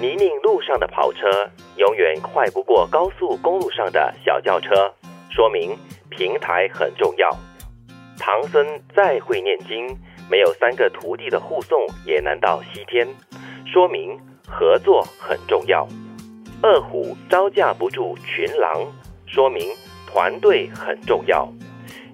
泥泞路上的跑车永远快不过高速公路上的小轿车，说明平台很重要。唐僧再会念经，没有三个徒弟的护送也难到西天，说明合作很重要。二虎招架不住群狼，说明团队很重要。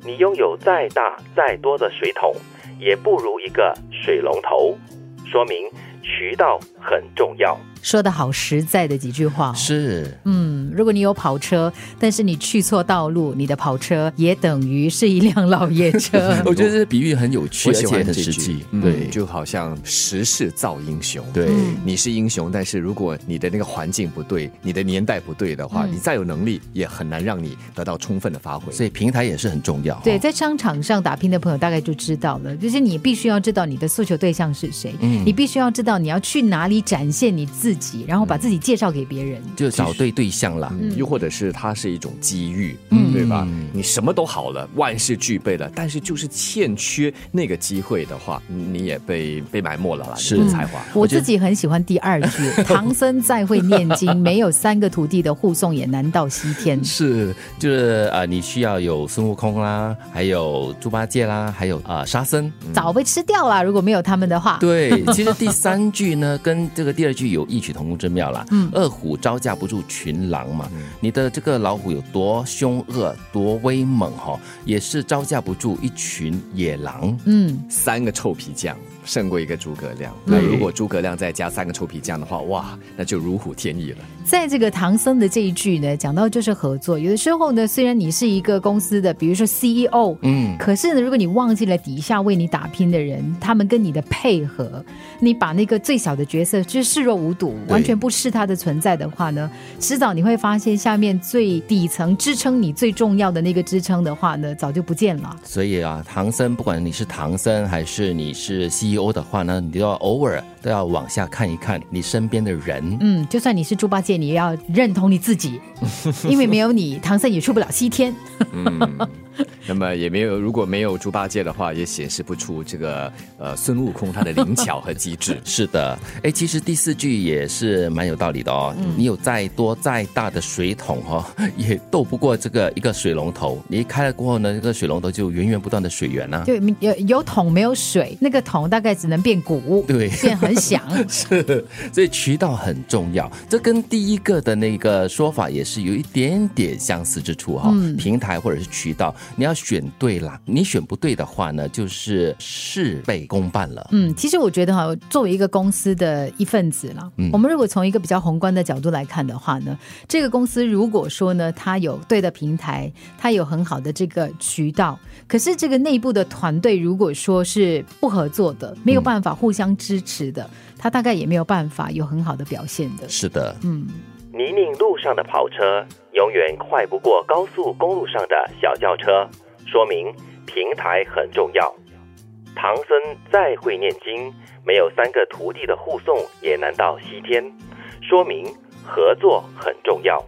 你拥有再大再多的水桶，也不如一个水龙头，说明渠道很重要。说的好实在的几句话、哦。是，嗯，如果你有跑车，但是你去错道路，你的跑车也等于是一辆老爷车。我觉得这比喻很有趣，我喜而且很实际。嗯对，就好像时势造英雄。对嗯你是英雄，但是如果你的那个环境不对，你的年代不对的话，嗯你再有能力，也很难让你得到充分的发挥。所以平台也是很重要。对，在商场上打拼的朋友大概就知道了，就是你必须要知道你的诉求对象是谁，嗯你必须要知道你要去哪里展现你自己，然后把自己介绍给别人。就找对对象啦。嗯，又或者是它是一种机遇，嗯对吧？你什么都好了，万事俱备了，但是就是欠缺那个机会的话，你也被被埋没了啦，是才华。我自己很喜欢第二句：“ 唐僧再会念经，没有三个徒弟的护送也难到西天。是，就是呃，你需要有孙悟空啦，还有猪八戒啦，还有啊、呃沙僧。”早被吃掉了，如果没有他们的话。对，其实第三句呢，跟这个第二句有异曲同工之妙啦。嗯二虎招架不住群狼嘛，你的这个老虎有多凶恶、多威猛哈、也是招架不住一群野狼。嗯，三个臭皮匠胜过一个诸葛亮。那如果诸葛亮再加三个臭皮匠的话，哇，那就如虎添翼了。在这个唐僧的这一句呢，讲到就是合作。有的时候呢，虽然你是一个公司的，比如说 CEO，嗯，可是呢，如果你忘记了底下为你打拼的人，他们跟你的配合，你把那个最小的角色就是视若无睹，对完全不视他的存在的话呢，迟早你会发现下面最底层支撑你最重要的那个支撑的话呢，早就不见了。所以啊，唐僧不管你是唐僧还是你是 CEO 的话呢，你都要偶尔都要往下看一看你身边的人。嗯，就算你是猪八戒，你也要认同你自己，因为没有你，唐僧也出不了西天。嗯，那么也没有，如果没有猪八戒的话，也显示不出这个呃孙悟空他的灵巧和机智。是的，哎，其实第四句也是蛮有道理的哦。你有再多再大的水桶哦，也斗不过这个一个水龙头。你一开了过后呢，这个水龙头就源源不断的水源啊。对有有桶没有水，那个桶大概只能变鼓，对变很响。是，所以渠道很重要。这跟第一个的那个说法也是有一点点相似之处哈、平台或者是渠道，你要选对啦。你选不对的话呢，就是事倍功半了。嗯，其实我觉得哈，作为一个公司的一份子啦，我们如果从一个比较宏观的角度来看的话呢，这个公司如果说呢，它有对的平台，它有很好的这个渠道，可是这个内部的团队如果说是不合作的，没有办法互相支持的，它大概也没有办法有很好的表现的。是的，嗯，泥泞路上的跑车永远快不过高速公路上的小轿车，说明平台很重要。唐僧再会念经，没有三个徒弟的护送也难到西天，说明合作很重要。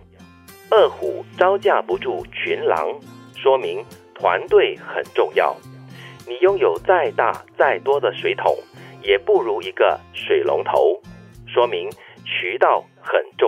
二虎招架不住群狼，说明团队很重要。你拥有再大再多的水桶，也不如一个水龙头，说明渠道很重要。